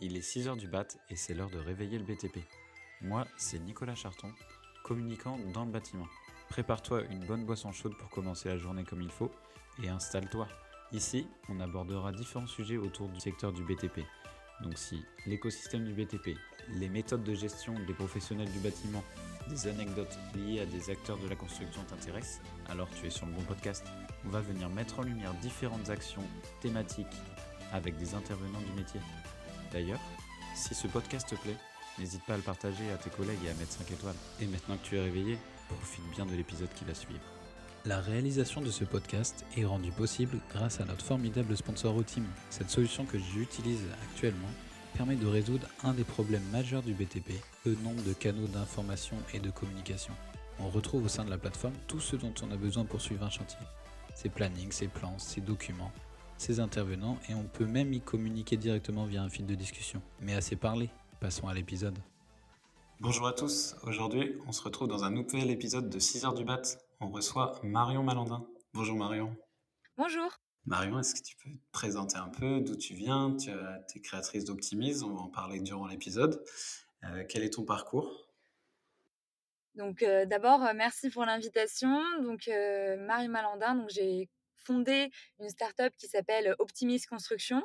Il est 6h du bat et c'est l'heure de réveiller le BTP. Moi, c'est Nicolas Charton, communicant dans le bâtiment. Prépare-toi une bonne boisson chaude pour commencer la journée comme il faut et installe-toi. Ici, on abordera différents sujets autour du secteur du BTP. Donc si l'écosystème du BTP, les méthodes de gestion des professionnels du bâtiment, des anecdotes liées à des acteurs de la construction t'intéressent, alors tu es sur le bon podcast. On va venir mettre en lumière différentes actions thématiques avec des intervenants du métier. D'ailleurs, si ce podcast te plaît, n'hésite pas à le partager à tes collègues et à mettre 5 étoiles. Et maintenant que tu es réveillé, profite bien de l'épisode qui va suivre. La réalisation de ce podcast est rendue possible grâce à notre formidable sponsor Otim. Cette solution que j'utilise actuellement permet de résoudre un des problèmes majeurs du BTP, le nombre de canaux d'information et de communication. On retrouve au sein de la plateforme tout ce dont on a besoin pour suivre un chantier. Ses plannings, ses plans, ses documents, ses intervenants et on peut même y communiquer directement via un fil de discussion. Mais assez parlé, passons à l'épisode. Bonjour à tous, aujourd'hui on se retrouve dans un nouvel épisode de 6 heures du bat. On reçoit Marion Malandin. Bonjour Marion. Bonjour. Marion, est-ce que tu peux te présenter un peu d'où tu viens? Tu es créatrice d'Optimise, on va en parler durant l'épisode. Euh, quel est ton parcours? Donc euh, d'abord, euh, merci pour l'invitation. Donc Marie Malandin, donc j'ai fondé une start-up qui s'appelle Optimise Construction.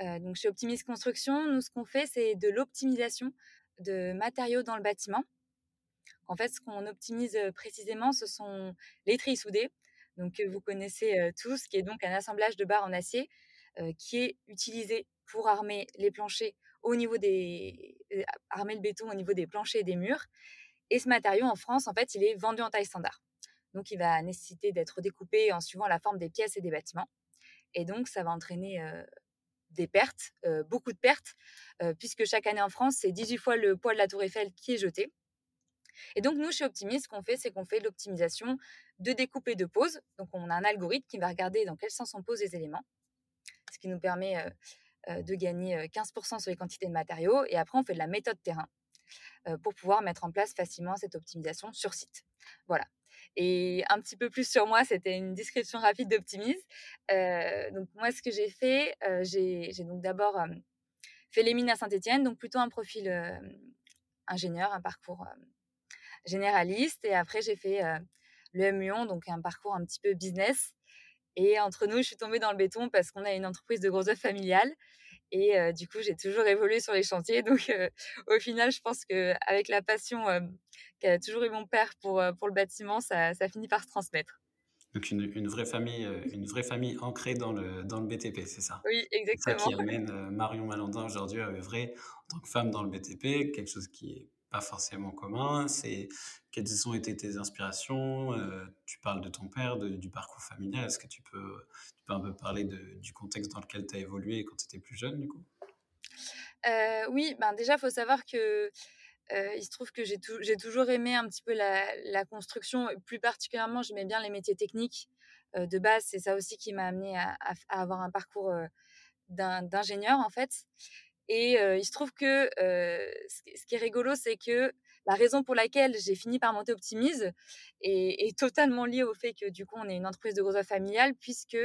Euh, donc chez Optimise Construction, nous ce qu'on fait, c'est de l'optimisation de matériaux dans le bâtiment. En fait, ce qu'on optimise euh, précisément, ce sont les trilles soudées, donc que vous connaissez euh, tous, qui est donc un assemblage de barres en acier qui est utilisé pour armer les planchers au niveau des armer le béton au niveau des planchers et des murs. Et ce matériau en France, en fait, il est vendu en taille standard. Donc, il va nécessiter d'être découpé en suivant la forme des pièces et des bâtiments. Et donc, ça va entraîner des pertes, beaucoup de pertes, puisque chaque année en France, c'est 18 fois le poids de la Tour Eiffel qui est jeté. Et donc, nous, chez Optimis, ce qu'on fait, c'est qu'on fait l'optimisation de découpe et de pose. Donc, on a un algorithme qui va regarder dans quel sens on pose les éléments, ce qui nous permet de gagner 15% sur les quantités de matériaux. Et après, on fait de la méthode terrain pour pouvoir mettre en place facilement cette optimisation sur site. Voilà. Et un petit peu plus sur moi, c'était une description rapide d'Optimise. Euh, donc moi, ce que j'ai fait, euh, j'ai donc d'abord fait les mines à Saint-Etienne, donc plutôt un profil ingénieur, un parcours généraliste. Et après, j'ai fait le M donc un parcours un petit peu business. Et entre nous, je suis tombée dans le béton parce qu'on a une entreprise de gros œuvres familiale. Et du coup, j'ai toujours évolué sur les chantiers. Donc, au final, je pense qu'avec la passion qu'a toujours eu mon père pour, pour le bâtiment, ça, ça finit par se transmettre. Donc, une, une, vraie famille, une vraie famille ancrée dans le, dans le BTP, c'est ça? Oui, exactement. C'est ça qui amène Marion Malandin aujourd'hui à œuvrer en tant que femme dans le BTP, quelque chose qui est pas forcément commun. C'est quelles ont été tes inspirations euh, Tu parles de ton père, du parcours familial. Est-ce que tu peux, un peu parler du contexte dans lequel tu as évolué quand tu étais plus jeune, du coup? Euh, Oui, ben déjà, faut savoir que euh, il se trouve que j'ai, toujours aimé un petit peu la, construction. Plus particulièrement, j'aimais bien les métiers techniques de base. C'est ça aussi qui m'a amené à, avoir un parcours d'ingénieur, en fait. Et il se trouve que ce qui est rigolo, c'est que la raison pour laquelle j'ai fini par monter Optimise est, totalement liée au fait que du coup, on est une entreprise de gros œuvres familiales, puisque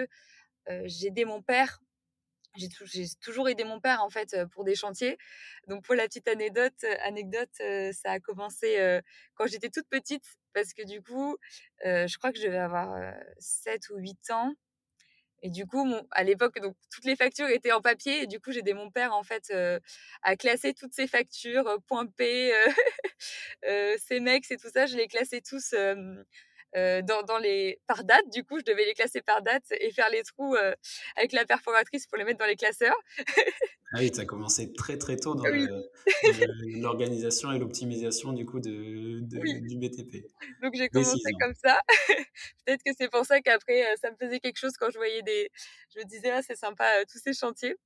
j'ai aidé mon père. J'ai, toujours aidé mon père en fait pour des chantiers. Donc pour la petite anecdote, anecdote ça a commencé quand j'étais toute petite parce que du coup, je crois que je devais avoir 7 ou 8 ans et du coup, à l'époque, donc toutes les factures étaient en papier. Et du coup, j'ai aidé mon père en fait euh, à classer toutes ces factures, euh, point P, euh, euh, ces mecs et tout ça. Je les classais tous euh, dans, dans, les par date. Du coup, je devais les classer par date et faire les trous avec la perforatrice pour les mettre dans les classeurs. ah oui, tu as commencé très très tôt dans l'organisation et l'optimisation du coup de, du BTP. Donc j'ai commencé comme ça. Peut-être que c'est pour ça qu'après ça me faisait quelque chose quand je voyais des. Je me disais ah c'est sympa tous ces chantiers.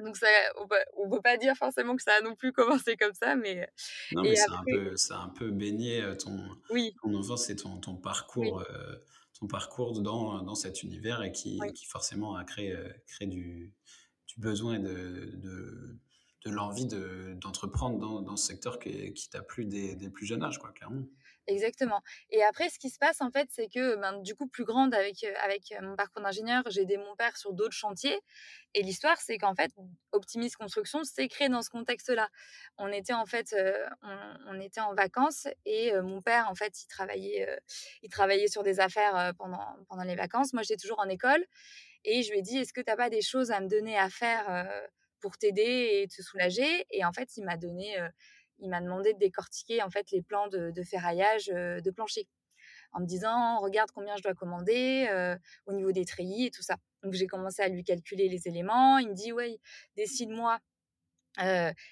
Donc ça, on ne peut pas dire forcément que ça a non plus commencé comme ça, mais. Non, mais c'est un peu, ça a un peu baigné ton, oui. ton enfance et ton, ton parcours, euh, ton parcours dans, dans cet univers et qui, qui forcément a créé, euh, créé du, du besoin et de, de, de l'envie d'entreprendre dans, dans ce secteur qui, qui t'a plu dès, dès, plus jeune âge, quoi, clairement. Exactement et après ce qui se passe en fait, c'est que, ben, du coup plus grande avec, heu, avec, mon parcours d'ingénieur, j'ai aidé mon père sur d'autres chantiers et l'histoire c'est qu'en fait, Optimis Construction s'est créé dans ce contexte-là. On était en fait, heu, on était en vacances et mon père en fait, il travaillait, il travaillait sur des affaires, pendant pendant les vacances. Moi, j'étais toujours en école et je lui ai dit: «Est-ce que tu as pas des choses à me donner à faire, pour t'aider et te soulager?» et en fait, il m'a donné, il m'a demandé de décortiquer en fait les plans de, de ferraillage de plancher en me disant regarde combien je dois commander au niveau des treillis et tout ça. Donc j'ai commencé à lui calculer les éléments. Il me dit ouais décide-moi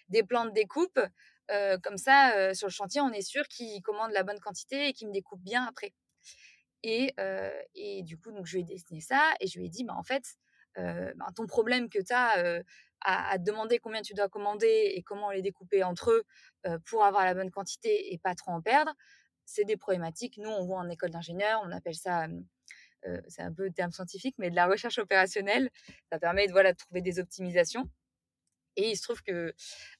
des plans de découpe. comme ça, sur le chantier, on est sûr qu'il commande la bonne quantité et qu'il me découpe bien après. Et, et, du coup, donc, je lui ai dessiné ça et je lui ai dit, bah, en fait, ben, ton problème que tu as à, demander combien tu dois commander et comment les découper entre eux pour avoir la bonne quantité et pas trop en perdre, c'est des problématiques. Nous, on voit en école d'ingénieur, on appelle ça, c'est un peu le terme scientifique, mais de la recherche opérationnelle. Ça permet voilà, de trouver des optimisations. Et il se trouve que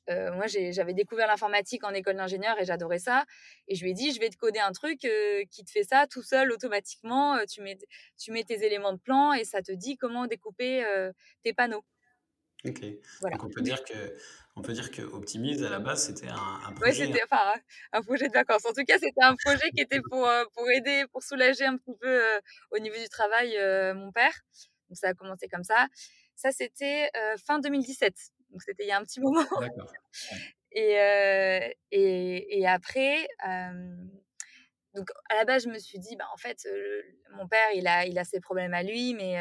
moi, j'avais découvert l'informatique en école d'ingénieur et j'adorais ça. Et je lui ai dit, je vais te coder un truc qui te fait ça tout seul, automatiquement. tu, mets, tu mets tes éléments de plan et ça te dit comment découper tes panneaux. Ok. Donc on peut dire que on peut dire que Optimise à la base c'était un, projet. Oui, c'était enfin un projet de vacances. En tout cas, c'était un projet qui était pour pour aider, pour soulager un petit peu euh, au niveau du travail euh, mon père. Donc ça a commencé comme ça. Ça c'était fin 2017. Donc c'était il y a un petit moment. Et, et, et après. donc à la base, je me suis dit, bah, en fait, mon père, il a, il a ses problèmes à lui, mais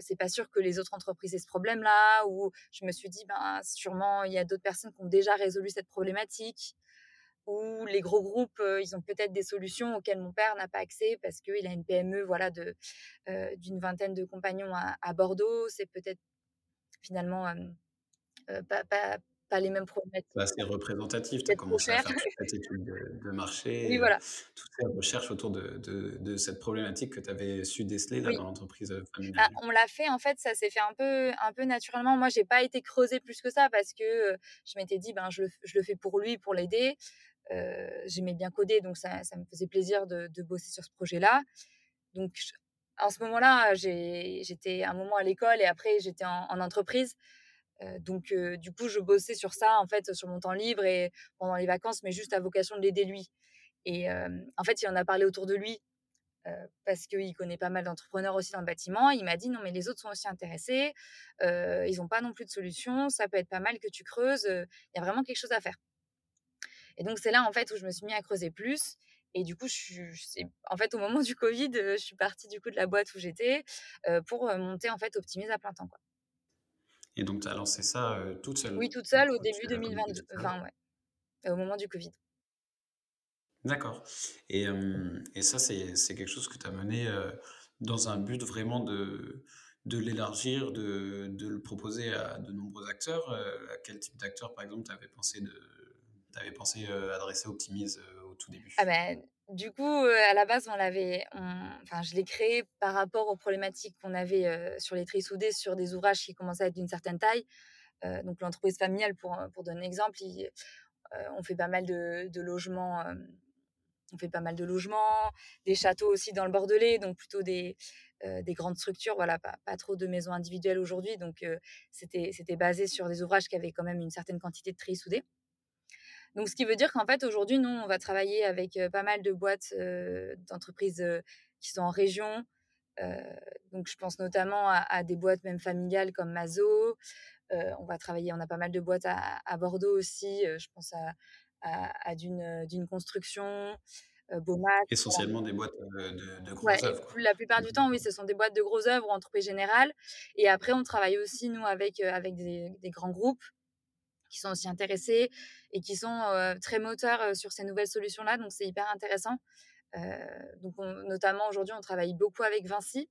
c'est pas sûr que les autres entreprises aient ce problème-là. Ou je me suis dit, ben, sûrement, il y a d'autres personnes qui ont déjà résolu cette problématique. Ou les gros groupes, ils ont peut-être des solutions auxquelles mon père n'a pas accès parce qu'il a une PME voilà, de, d'une vingtaine de compagnons à, Bordeaux. C'est peut-être finalement pas, pas, pas les mêmes problématiques. C'est assez représentatif. Tu as commencé à faire toute cette étude de, marché, oui, voilà. toutes ces recherches autour de, de, de cette problématique que tu avais su déceler là, dans l'entreprise familiale. Bah, on l'a fait, en fait, ça s'est fait un peu, un peu naturellement. Moi, j'ai pas été creusée plus que ça parce que je m'étais dit, ben, je le, je le, fais pour lui, pour l'aider. Euh, J'aimais bien coder, donc ça, ça, me faisait plaisir de, de bosser sur ce projet-là. Donc, en ce moment-là, j'étais un moment à l'école et après, j'étais en, en entreprise donc, du coup, je bossais sur ça, en fait, sur mon temps libre et pendant les vacances, mais juste à vocation de l'aider lui. Et en fait, il en a parlé autour de lui parce qu'il connaît pas mal d'entrepreneurs aussi dans le bâtiment. Il m'a dit non, mais les autres sont aussi intéressés. ils n'ont pas non plus de solution. Ça peut être pas mal que tu creuses. Il y a vraiment quelque chose à faire. Et donc, c'est là, en fait, où je me suis mis à creuser plus. Et du coup, je, en fait, au moment du Covid, je suis partie du coup de la boîte où j'étais pour monter en fait Optimise à plein temps. Quoi. Et donc, tu as lancé ça toute seule? Oui, toute seule au début 2020, au moment du Covid. D'accord. Et, et, ça, c'est quelque chose que tu as mené dans un but vraiment de, de l'élargir, de, de, le proposer à de nombreux acteurs. à quel type d'acteurs, par exemple, tu avais pensé, de, avais pensé adresser Optimise ah ben, du coup, à la base, on l'avait, enfin, je l'ai créé par rapport aux problématiques qu'on avait sur les tris soudés, sur des ouvrages qui commençaient à être d'une certaine taille. donc, l'entreprise familiale, pour, pour donner un exemple, on fait pas mal de, logements. on fait pas mal de logements, des châteaux aussi dans le Bordelais, donc plutôt des, des grandes structures, voilà, pas, pas, trop de maisons individuelles aujourd'hui. Donc, c'était basé sur des ouvrages qui avaient quand même une certaine quantité de tris soudés. Donc, ce qui veut dire qu'en fait, aujourd'hui, nous, on va travailler avec pas mal de boîtes d'entreprises qui sont en région. donc, je pense notamment à, des boîtes même familiales comme Mazo. on va travailler, on a pas mal de boîtes à, Bordeaux aussi. je pense à, d'une construction. Beaumat. Essentiellement des boîtes de, de grosses œuvres. La plupart du temps, oui, ce sont des boîtes de grosses œuvres ou entreprises générales. Et après, on travaille aussi, nous, avec, avec des, des grands groupes qui sont aussi intéressés et qui sont très moteurs sur ces nouvelles solutions-là. Donc, c'est hyper intéressant. donc, notamment aujourd'hui, on travaille beaucoup avec Vinci.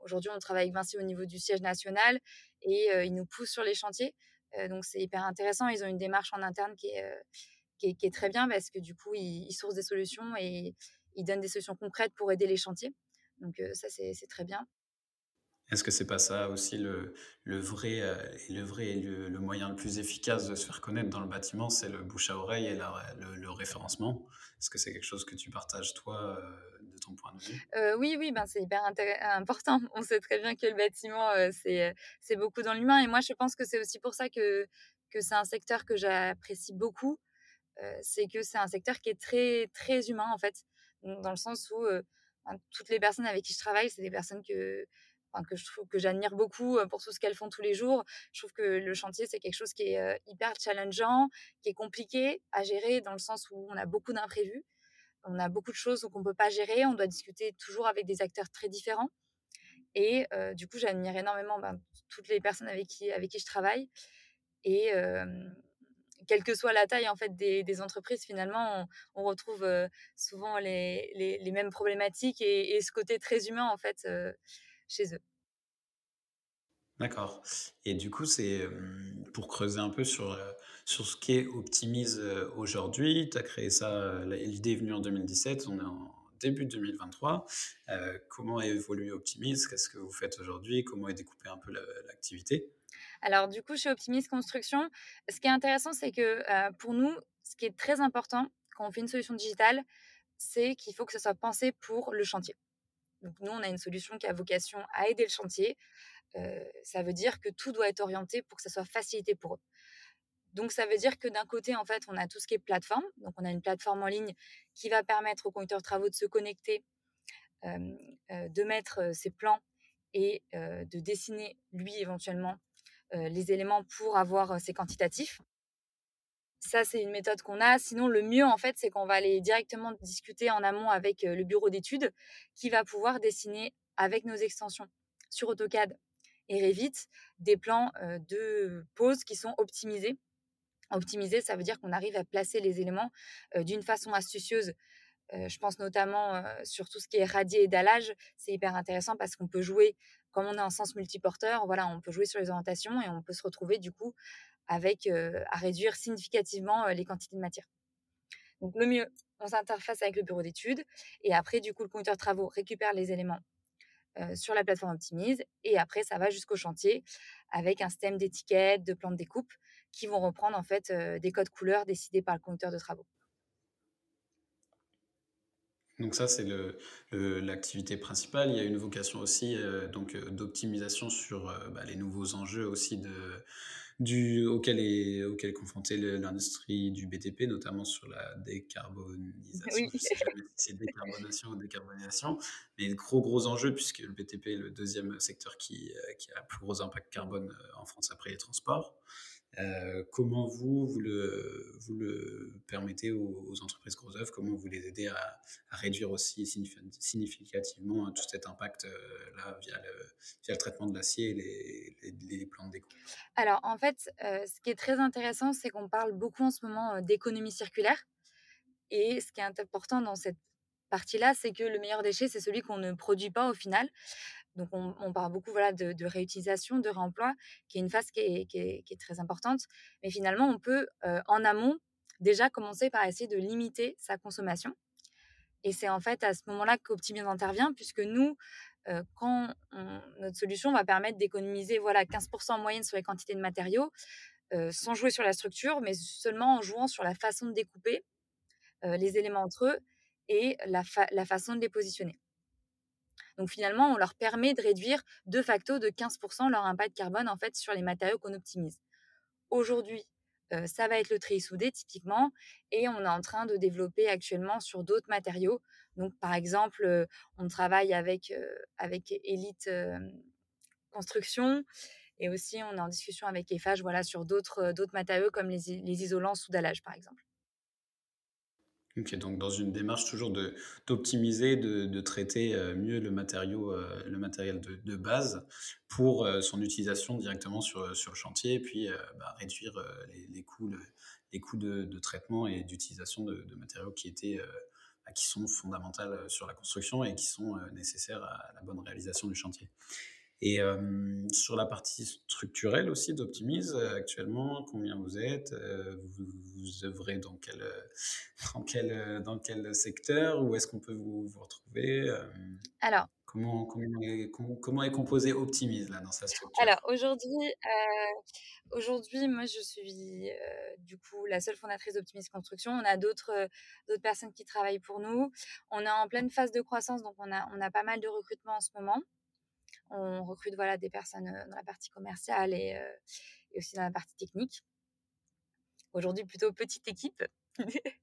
aujourd'hui, on travaille avec Vinci au niveau du siège national et ils nous poussent sur les chantiers. donc, c'est hyper intéressant. Ils ont une démarche en interne qui est, qui est, très bien parce que du coup, ils, ils, sourcent des solutions et ils donnent des solutions concrètes pour aider les chantiers. Donc, ça, c'est très bien. Est-ce que c'est pas ça aussi le vrai, et le vrai et le moyen le plus efficace de se faire connaître dans le bâtiment, c'est le bouche à oreille et le référencement? Est-ce que c'est quelque chose que tu partages toi, heu, de ton point de vue? Heu, oui, oui, ben, c'est hyper important. On sait très bien que le bâtiment, c'est, beaucoup dans l'humain et moi je pense que c'est aussi pour ça que que c'est un secteur que j'apprécie beaucoup, c'est que c'est un secteur qui est très, très humain en fait. Dans le sens où, ben, toutes les personnes avec qui je travaille, c'est des personnes que que j'admire beaucoup, pour tout ce qu'elles font tous les jours. Je trouve que le chantier, c'est quelque chose qui est, hyper challengeant, qui est compliqué à gérer dans le sens où on a beaucoup d'imprévus. On a beaucoup de choses qu'on ne peut pas gérer, on doit discuter toujours avec des acteurs très différents et du coup, j'admire énormément, ben, toutes les personnes avec qui avec qui je travaille et quelle que soit la taille, en fait, des entreprises, finalement, on retrouve, souvent les les mêmes problématiques et et ce côté très humain, en fait, chez eux. D'accord et du coup, c'est, pour creuser un peu sur, sur ce qu'est Optimise, aujourd'hui. Tu as créé ça, l'idée est venue en 2017, on est en début 2023. Heu, comment a évolué Optimise? Qu'est-ce que vous faites aujourd'hui? Comment est découpée un peu l'activité? Alors du coup, chez Optimise Construction, ce qui est intéressant, c'est que, pour nous, ce qui est très important quand on fait une solution digitale, c'est qu'il faut que ce soit pensé pour le chantier. Donc nous, on a une solution qui a vocation à aider le chantier. Ça veut dire que tout doit être orienté pour que ça soit facilité pour eux. Donc ça veut dire que d'un côté, en fait, on a tout ce qui est plateforme. Donc on a une plateforme en ligne qui va permettre au conducteur de travaux de se connecter, de mettre, ses plans et de dessiner lui éventuellement, les éléments pour avoir, ses quantitatifs. Ça, c'est une méthode qu'on a. Sinon, le mieux, en fait, c'est qu'on va aller directement discuter en amont avec, heu, le bureau d'études qui va pouvoir dessiner avec nos extensions sur AutoCAD et Revit des plans, heu, de pose qui sont optimisés. Optimisés, ça veut dire qu'on arrive à placer les éléments, heu, d'une façon astucieuse. Je pense notamment, sur tout ce qui est radier et dallage. C'est hyper intéressant parce qu'on peut jouer comme on est en sens multiporteur, voilà, on peut jouer sur les orientations et on peut se retrouver du coup avec, à réduire significativement, les quantités de matière. Donc le mieux, on s'interface avec le bureau d'études et après du coup le conducteur travaux récupère les éléments, sur la plateforme Optimise et après ça va jusqu'au chantier avec un système d'étiquettes, de plans de découpe qui vont reprendre en fait, des codes couleurs décidés par le conducteur de travaux. Donc ça, c'est le le l'activité principale. Il y a une vocation aussi, donc, heu, d'optimisation sur, heu, bah, les nouveaux enjeux aussi de du auquel est auquel est confrontée le l'industrie du BTP, notamment sur la décarbonisation. Oui. Je sais jamais si c'est décarbonation ou décarbonisation, mais gros, gros enjeux puisque le BTP est le deuxième secteur qui, a le plus gros impact carbone, en France après les transports. Heu, comment vous, vous le permettez aux entreprises gros œuvres? Comment vous les aidez à réduire aussi signifi significativement hein, tout cet impact, heu, là via le traitement de l'acier et les plans de découpe? Alors en fait, heu, ce qui est très intéressant, c'est qu'on parle beaucoup en ce moment, d'économie circulaire et ce qui est important dans cette partie-là, c'est que le meilleur déchet, c'est celui qu'on ne produit pas au final. Donc on parle beaucoup, voilà, de réutilisation, de réemploi, qui est une phase qui est très importante. Mais finalement, on peut, heu, en amont, déjà commencer par essayer de limiter sa consommation et c'est en fait à ce moment-là qu'Optimise intervient puisque nous, heu, quand notre solution va permettre d'économiser, voilà, 15% en moyenne sur les quantités de matériaux, heu, sans jouer sur la structure, mais seulement en jouant sur la façon de découper, les éléments entre eux et la façon de les positionner. Donc finalement, on leur permet de réduire de facto de 15% leur impact carbone, en fait, sur les matériaux qu'on optimise. Aujourd'hui, ça va être le treillis soudé typiquement et on est en train de développer actuellement sur d'autres matériaux. Donc par exemple, on travaille avec, avec Elite, Construction et aussi on est en discussion avec Eiffage, voilà, sur d'autres, matériaux comme les les isolants sous dallage, par exemple. OK, donc dans une démarche toujours de d'optimiser, de de traiter, heu, mieux le matériau, heu, le matériel de base pour, heu, son utilisation directement sur, sur le chantier puis, bah, réduire, les les coûts le les coûts de traitement et d'utilisation de matériaux qui étaient, bah, qui sont fondamentales, sur la construction et qui sont, nécessaires à la bonne réalisation du chantier. Et sur la partie structurelle aussi d'Optimise, heu, actuellement, combien vous êtes? Heu, vous vous œuvrez dans quel, heu, dans quel, dans quel secteur? Où est-ce qu'on peut vous vous retrouver? Alors Comment, comment, est, comment est composé Optimise là, dans sa structure? Alors aujourd'hui, euh, aujourd'hui, moi je suis euh, du coup la seule fondatrice d'Optimise Construction. On a d'autres euh, d'autres personnes qui travaillent pour nous. On est en pleine phase de croissance, donc on a, on a pas mal de recrutement en ce moment. On recrute voilà, des personnes dans la partie commerciale et, et aussi dans la partie technique. Aujourd'hui, plutôt petite équipe.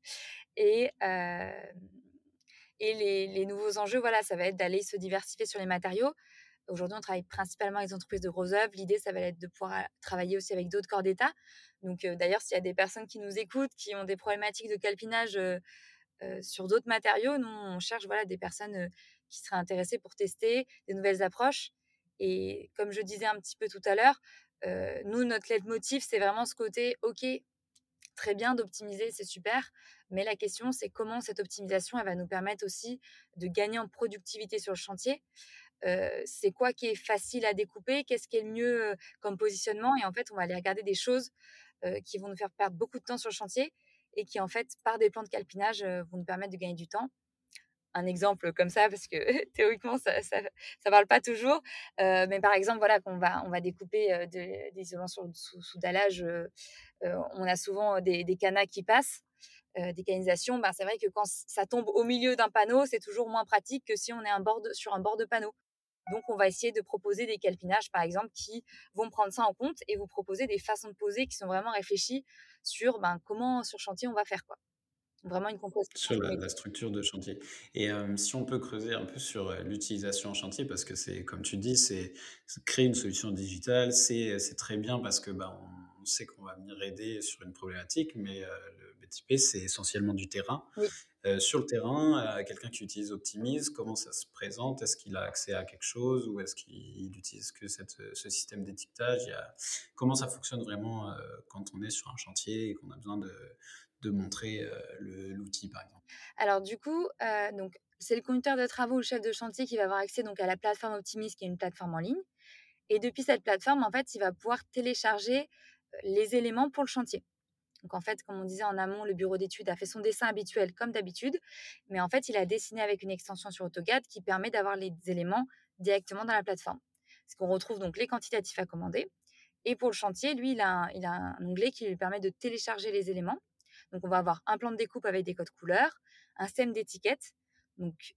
et, et les, les, nouveaux enjeux, voilà, ça va être d'aller se diversifier sur les matériaux. Aujourd'hui, on travaille principalement avec des entreprises de gros œuvres. L'idée, ça va être de pouvoir travailler aussi avec d'autres corps d'État. Donc, euh, d'ailleurs, s'il y a des personnes qui nous écoutent, qui ont des problématiques de calpinage euh, euh, sur d'autres matériaux, nous, on cherche voilà, des personnes qui seraient intéressées pour tester des nouvelles approches. Et comme je disais un petit peu tout à l'heure, nous, notre leitmotiv, c'est vraiment ce côté, OK, très bien d'optimiser, c'est super. Mais la question, c'est comment cette optimisation, elle va nous permettre aussi de gagner en productivité sur le chantier. c'est quoi qui est facile à découper, qu'est-ce qui est le mieux comme positionnement. Et en fait, on va aller regarder des choses qui vont nous faire perdre beaucoup de temps sur le chantier et qui, en fait, par des plans de calpinage, vont nous permettre de gagner du temps un exemple comme ça parce que théoriquement ça, ça, parle pas toujours. Mais par exemple voilà qu'on va on va découper des isolants sous, sous dallage on a souvent des, des canas qui passent des canalisations. Ben, c'est vrai que quand ça tombe au milieu d'un panneau c'est toujours moins pratique que si on est un bord sur un bord de panneau. Donc on va essayer de proposer des calpinages par exemple qui vont prendre ça en compte et vous proposer des façons de poser qui sont vraiment réfléchies sur ben, comment sur chantier on va faire quoi Vraiment une composition. Sur la, structure de chantier. Et si on peut creuser un peu sur l'utilisation en chantier, parce que c'est, comme tu dis, c'est créer une solution digitale, c'est très bien parce que bah, on, sait qu'on va venir aider sur une problématique, mais le BTP, c'est essentiellement du terrain. sur le terrain, quelqu'un qui utilise Optimise, comment ça se présente? Est-ce qu'il a accès à quelque chose ou est-ce qu'il utilise que cette, ce système d'étiquetage? Comment ça fonctionne vraiment quand on est sur un chantier et qu'on a besoin de de montrer l'outil, par exemple? Alors, du coup, donc, c'est le conducteur de travaux ou le chef de chantier qui va avoir accès donc, à la plateforme Optimis, qui est une plateforme en ligne. Et depuis cette plateforme, en fait, il va pouvoir télécharger les éléments pour le chantier. Donc, en fait, comme on disait en amont, le bureau d'études a fait son dessin habituel comme d'habitude, mais en fait, il a dessiné avec une extension sur AutoCAD qui permet d'avoir les éléments directement dans la plateforme. Parce qu'on retrouve donc les quantitatifs à commander. Et pour le chantier, lui, il a, un onglet qui lui permet de télécharger les éléments. Donc, on va avoir un plan de découpe avec des codes couleurs, un système d'étiquette. Donc,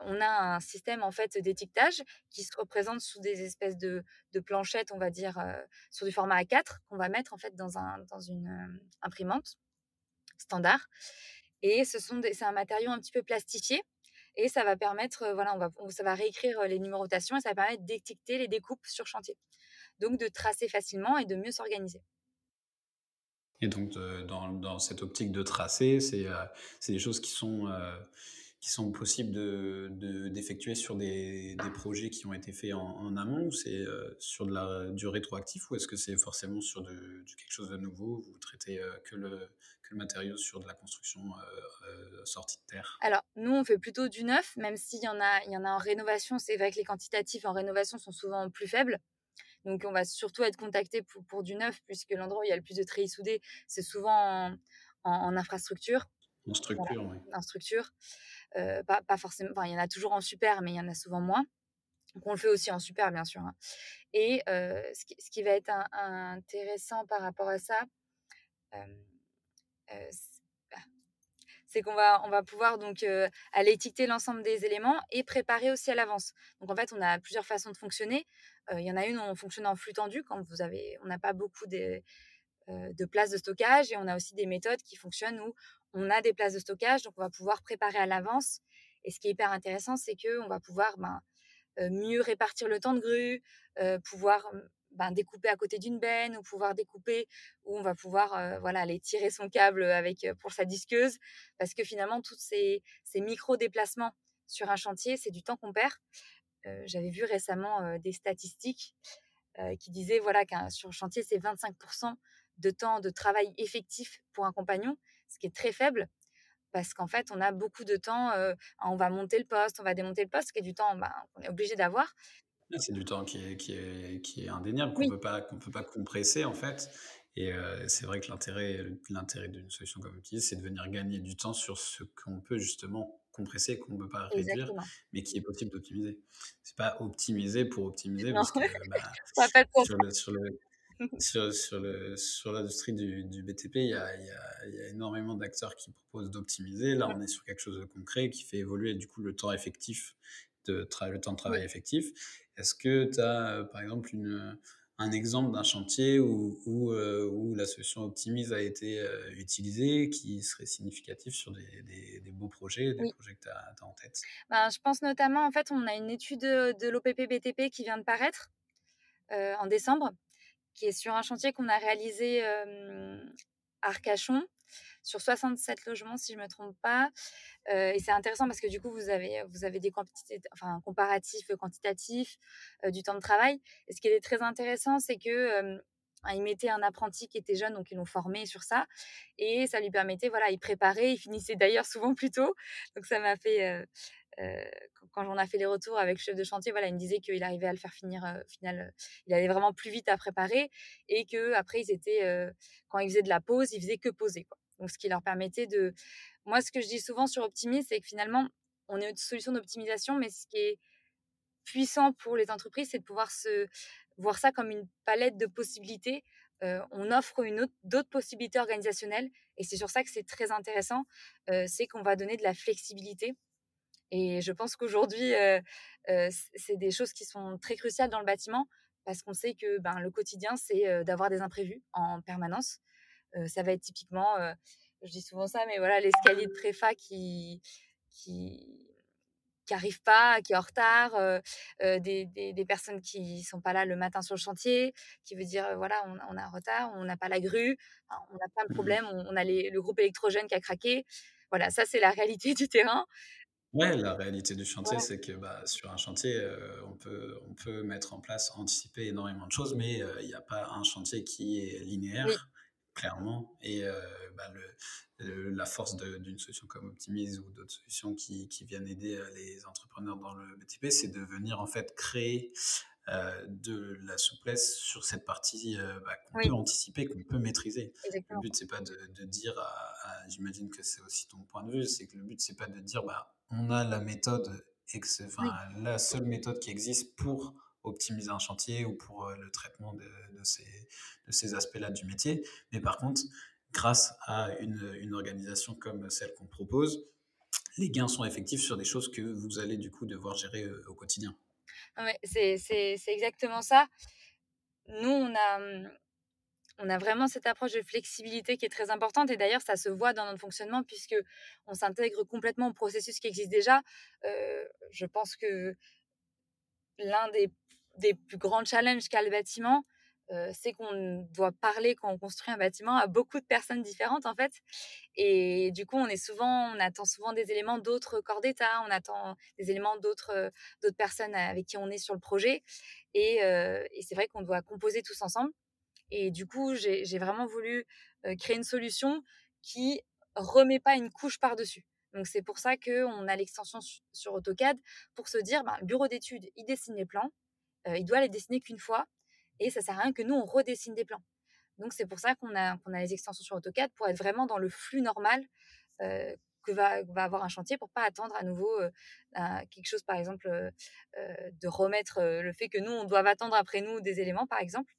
on a un système en fait d'étiquetage qui se représente sous des espèces de, planchettes, on va dire, euh, sur du format A4 qu'on va mettre en fait dans, un, dans une euh, imprimante standard. Et ce sont c'est un matériau un petit peu plastifié et ça va permettre, euh, voilà, on va, ça va réécrire les numérotations et ça va permettre d'étiqueter les découpes sur chantier. Donc de tracer facilement et de mieux s'organiser. Et donc, dans, dans, cette optique de tracé, c'est des choses qui sont, qui sont possibles d'effectuer de, sur des, des, projets qui ont été faits en, amont ou c'est euh, sur de la, du rétroactif ou est-ce que c'est forcément sur de, quelque chose de nouveau Vous traitez que, le, que le matériau sur de la construction sortie de terre? Alors, nous, on fait plutôt du neuf, même s'il y, en a, il y en a en rénovation. C'est vrai que les quantitatifs en rénovation sont souvent plus faibles. Donc, on va surtout être contacté pour, du neuf, puisque l'endroit où il y a le plus de treillis soudés, c'est souvent en, infrastructure. En structure, oui. En structure. Euh, pas, forcément. Enfin, il y en a toujours en super, mais il y en a souvent moins. On le fait aussi en super, bien sûr. Hein. Et euh, ce, qui, va être intéressant par rapport à ça, euh, c'est qu'on va, on va pouvoir donc aller étiqueter l'ensemble des éléments et préparer aussi à l'avance. Donc en fait, on a plusieurs façons de fonctionner. Il y en a une où on fonctionne en flux tendu quand vous avez, on n'a pas beaucoup de, euh, de places de stockage et on a aussi des méthodes qui fonctionnent où on a des places de stockage, donc on va pouvoir préparer à l'avance. Et ce qui est hyper intéressant, c'est que on va pouvoir ben, mieux répartir le temps de grue, pouvoir ben, découper à côté d'une benne ou pouvoir découper où on va pouvoir euh, voilà aller tirer son câble avec euh, pour sa disqueuse. Parce que finalement tous ces, ces micro déplacements sur un chantier c'est du temps qu'on perd. Euh, j'avais vu récemment des statistiques qui disaient voilà qu'un sur chantier c'est 25% de temps de travail effectif pour un compagnon ce qui est très faible parce qu'en fait, on a beaucoup de temps, on va monter le poste, on va démonter le poste, ce qui est du temps ben, qu'on est obligé d'avoir. C'est du temps qui est, qui est, qui est indéniable, qu'on ne peut, pas, peut pas compresser en fait. Et euh, c'est vrai que l'intérêt, d'une solution comme Optimis, c'est de venir gagner du temps sur ce qu'on peut justement compresser, qu'on ne peut pas réduire, Exactement. mais qui est possible d'optimiser. C'est pas optimiser pour optimiser, Non, parce que bah, sur le, sur le, sur, sur le, sur l'industrie du, du BTP, il y a, il y a- il y a énormément d'acteurs qui proposent d'optimiser. Là, on est sur quelque chose de concret qui fait évoluer du coup le temps effectif, de tra- le temps de travail effectif. Est-ce que tu as, par exemple, une, un exemple d'un chantier où, où, euh, où la solution Optimise a été euh, utilisée, qui serait significatif sur des, des- des beaux projets, des Oui. projets que tu as, en tête? Ben, je pense notamment, en fait, on a une étude de, de l'OPP BTP qui vient de paraître euh, en décembre, qui est sur un chantier qu'on a réalisé à Arcachon, sur 67 logements, si je me trompe pas. Et c'est intéressant parce que du coup, vous avez, vous avez des quantités, enfin, un comparatif quantitatif euh, du temps de travail. Et ce qui est très intéressant, c'est que euh, il mettait un apprenti qui était jeune, donc ils l'ont formé sur ça, et ça lui permettait, voilà, il préparait, il finissait d'ailleurs souvent plus tôt, donc ça m'a fait, quand on a fait les retours avec le chef de chantier, voilà, il me disait qu'il arrivait à le faire finir, euh, final, euh, il allait vraiment plus vite à préparer, et que après ils étaient, euh, quand ils faisaient de la pause, ils faisaient que poser, quoi. Donc ce qui leur permettait de, moi, ce que je dis souvent sur Optimis, c'est que finalement, on est une solution d'optimisation, mais ce qui est puissant pour les entreprises, c'est de pouvoir se voir ça comme une palette de possibilités. Euh, on offre une autre, d'autres possibilités organisationnelles, et c'est sur ça que c'est très intéressant. C'est qu'on va donner de la flexibilité. Et je pense qu'aujourd'hui, euh, euh, c'est des choses qui sont très cruciales dans le bâtiment, parce qu'on sait que ben, le quotidien, c'est euh, d'avoir des imprévus en permanence. Ça va être typiquement, je dis souvent ça, mais voilà, l'escalier de préfa qui, qui, qui arrive pas, qui est en retard, euh, euh, des, des, des, personnes qui sont pas là le matin sur le chantier, qui veut dire, euh, voilà, on, on, a un retard, on n'a pas la grue, on a plein de problèmes, on, on a les, le groupe électrogène qui a craqué. Voilà, ça, c'est la réalité du terrain. Ouais, la réalité du chantier, ouais. c'est que bah, sur un chantier, euh, on, peut, on peut mettre en place, anticiper énormément de choses, mais il euh, n'y a pas un chantier qui est linéaire, clairement. Et euh, bah, le, le, la force d'une solution comme Optimise ou d'autres solutions qui, qui, viennent aider les entrepreneurs dans le BTP, c'est de venir en fait créer euh, de la souplesse sur cette partie euh, bah, qu'on oui. peut anticiper, qu'on peut maîtriser. Exactement. Le but, c'est pas de, de dire, à, à, j'imagine que c'est aussi ton point de vue, c'est que le but, c'est pas de dire, bah, on a la méthode, ex, enfin, oui. la seule méthode qui existe pour optimiser un chantier ou pour euh, le traitement de, de ces, de ces aspects-là du métier. Mais par contre, grâce à une, une organisation comme celle qu'on propose, les gains sont effectifs sur des choses que vous allez du coup devoir gérer au quotidien. Ouais, c'est exactement ça. Nous, on a, on a vraiment cette approche de flexibilité qui est très importante et d'ailleurs, ça se voit dans notre fonctionnement puisque on s'intègre complètement au processus qui existe déjà. Euh, je pense que l'un des, des, plus grands challenges qu'a le bâtiment, c'est qu'on doit parler quand on construit un bâtiment à beaucoup de personnes différentes en fait. Et du coup, on est souvent, on attend souvent des éléments d'autres corps d'État, on attend des éléments d'autres d'autres personnes avec qui on est sur le projet. Et, c'est vrai qu'on doit composer tous ensemble. Et du coup, j'ai vraiment voulu créer une solution qui remet pas une couche par-dessus. Donc c'est pour ça qu'on a l'extension sur AutoCAD pour se dire, ben, le bureau d'études, il dessine les plans, il doit les dessiner qu'une fois, et ça sert à rien que nous on redessine des plans. Donc c'est pour ça qu'on a, qu'on a les extensions sur AutoCAD pour être vraiment dans le flux normal euh, que va, va avoir un chantier pour pas attendre à nouveau euh, quelque chose par exemple de remettre le fait que nous on doit attendre après nous des éléments par exemple.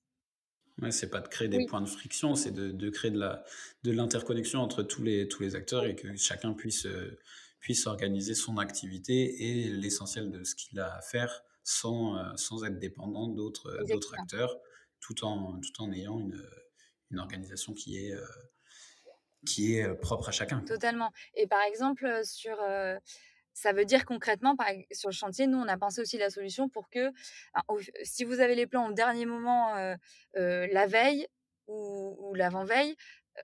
Ouais, c'est pas de créer des oui. points de friction, c'est de, de, créer de la de l'interconnexion entre tous les tous les acteurs et que chacun puisse puisse organiser son activité et l'essentiel de ce qu'il a à faire sans, sans être dépendant d'autres d'autres acteurs, tout en, tout en ayant une, une organisation qui est, euh, qui est propre à chacun. Totalement. Et par exemple, sur, euh, ça veut dire concrètement, par, sur le chantier, nous, on a pensé aussi la solution pour que, alors, si vous avez les plans au dernier moment, euh, la veille ou, ou l'avant-veille,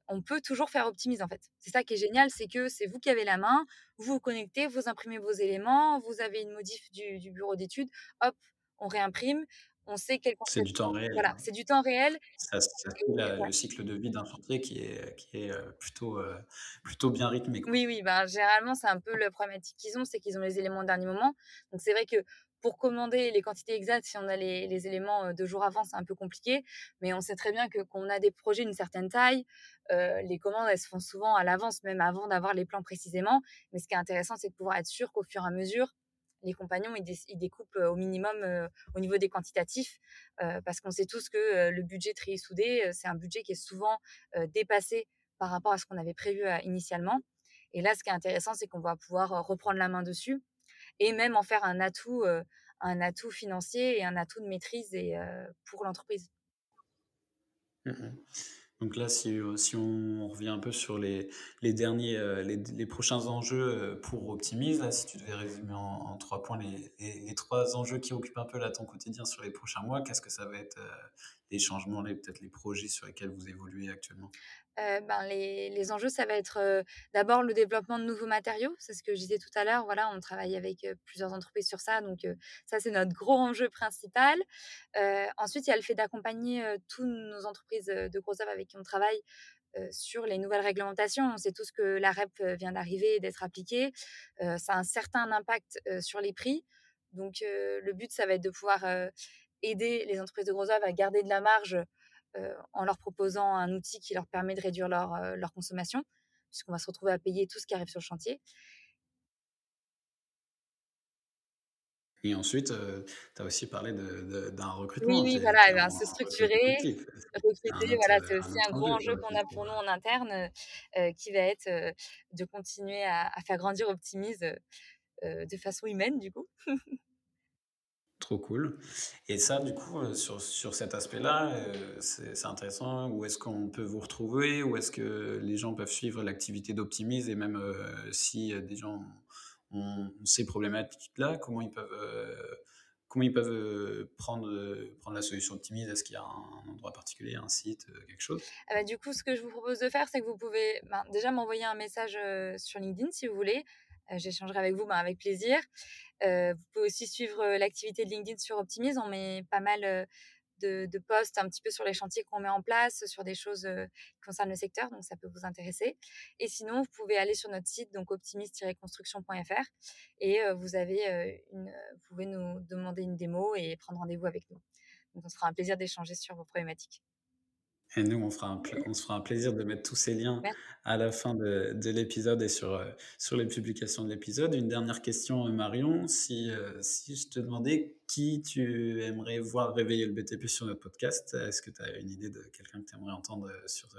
on peut toujours faire optimiser en fait. C'est ça qui est génial, c'est que c'est vous qui avez la main, vous vous connectez, vous imprimez vos éléments, vous avez une modif du, du bureau d'études, hop, on réimprime, on sait quel C'est du temps réel. Voilà, c'est du temps réel. Ça, ça suit la, le cycle de vie d'un chantier qui est, qui est plutôt, euh, plutôt bien rythmé. Quoi. Oui, oui, ben, généralement, c'est un peu la problématique qu'ils ont, c'est qu'ils ont les éléments au dernier moment. Donc, c'est vrai que pour commander les quantités exactes, si on a les, éléments deux jours avant, c'est un peu compliqué. Mais on sait très bien que qu'on a des projets d'une certaine taille, les commandes, elles se font souvent à l'avance, même avant d'avoir les plans précisément. Mais ce qui est intéressant, c'est de pouvoir être sûr qu'au fur et à mesure, les compagnons, ils, découpent au minimum au niveau des quantitatifs, parce qu'on sait tous que le budget tri soudé, c'est un budget qui est souvent dépassé par rapport à ce qu'on avait prévu initialement. Et là, ce qui est intéressant, c'est qu'on va pouvoir reprendre la main dessus et même en faire un atout, un atout financier et un atout de maîtrise et, pour l'entreprise. Mmh donc là, si, si, on revient un peu sur les, derniers, les, prochains enjeux pour Optimise, si tu devais résumer en, trois points les, trois enjeux qui occupent un peu ton quotidien sur les prochains mois, qu'est-ce que ça va être les changements, peut-être les projets sur lesquels vous évoluez actuellement? Ben, les, les, enjeux, ça va être d'abord le développement de nouveaux matériaux. C'est ce que je disais tout à l'heure. Voilà, on travaille avec plusieurs entreprises sur ça. Donc, ça, c'est notre gros enjeu principal. ensuite, il y a le fait d'accompagner toutes nos entreprises de gros œuvres avec qui on travaille sur les nouvelles réglementations. On sait tous que la REP vient d'arriver et d'être appliquée. ça a un certain impact sur les prix. Donc, le but, ça va être de pouvoir aider les entreprises de gros œuvres à garder de la marge euh, en leur proposant un outil qui leur permet de réduire leur, euh, leur consommation, puisqu'on va se retrouver à payer tout ce qui arrive sur le chantier. Et ensuite, euh, tu as aussi parlé d'un recrutement. Oui, oui voilà, eh ben, se structurer, recruter, voilà, c'est aussi un gros enjeu qu'on a pour nous en interne, qui va être de continuer à, à, faire grandir Optimise de façon humaine, du coup. Trop cool. Et ça, du coup, euh, sur, sur cet aspect-là, euh, c'est intéressant. Où est-ce qu'on peut vous retrouver? Où est-ce que les gens peuvent suivre l'activité d'Optimise Et même euh, si des gens ont, ces problématiques-là, comment ils peuvent, comment ils peuvent prendre, prendre la solution Optimise Est-ce qu'il y a un, endroit particulier, un site, quelque chose? Ah Du coup, ce que je vous propose de faire, c'est que vous pouvez ben, déjà m'envoyer un message sur LinkedIn si vous voulez. J'échangerai avec vous ben, avec plaisir. vous pouvez aussi suivre l'activité de LinkedIn sur Optimise. On met pas mal de, posts un petit peu sur les chantiers qu'on met en place, sur des choses qui concernent le secteur, donc ça peut vous intéresser. Et sinon, vous pouvez aller sur notre site, donc optimise-construction.fr, et vous, avez vous pouvez nous demander une démo et prendre rendez-vous avec nous. Donc on se fera un plaisir d'échanger sur vos problématiques. Et nous, on, fera un on se fera un plaisir de mettre tous ces liens à la fin de, de l'épisode et sur, euh, sur les publications de l'épisode. Une dernière question, euh, Marion. Si, euh, si je te demandais qui tu aimerais voir réveiller le BTP sur notre podcast, est-ce que tu as une idée de quelqu'un que tu aimerais entendre sur,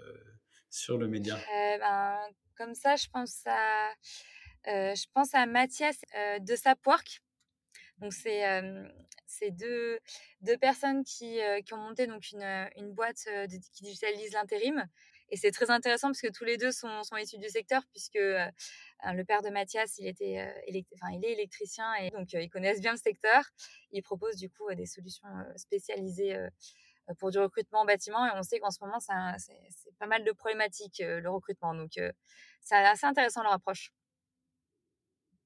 sur le média? Ben, Comme ça, je pense à, je pense à Mathias de Sapwork. Donc, c'est deux, deux personnes qui, qui, ont monté donc une, une boîte qui digitalise l'intérim. Et c'est très intéressant parce que tous les deux sont, sont issus du secteur, puisque le père de Mathias, il, était, il est électricien et donc ils connaissent bien le secteur. Ils proposent du coup des solutions spécialisées pour du recrutement en bâtiment. Et on sait qu'en ce moment, c'est pas mal de problématiques, le recrutement. Donc c'est assez intéressant leur approche.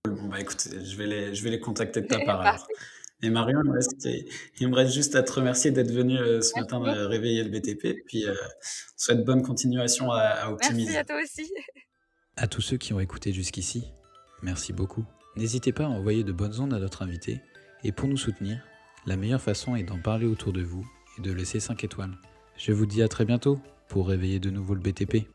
Bon, bah écoute, je vais les, je vais les contacter de ta part alors. Et Marion, il me reste, juste à te remercier d'être venu euh, ce matin euh, réveiller le BTP. Puis, euh, souhaite bonne continuation à, à optimiser. Merci à toi aussi. À tous ceux qui ont écouté jusqu'ici, merci beaucoup. N'hésitez pas à envoyer de bonnes ondes à notre invité. Et pour nous soutenir, la meilleure façon est d'en parler autour de vous et de laisser 5 étoiles. Je vous dis à très bientôt pour réveiller de nouveau le BTP.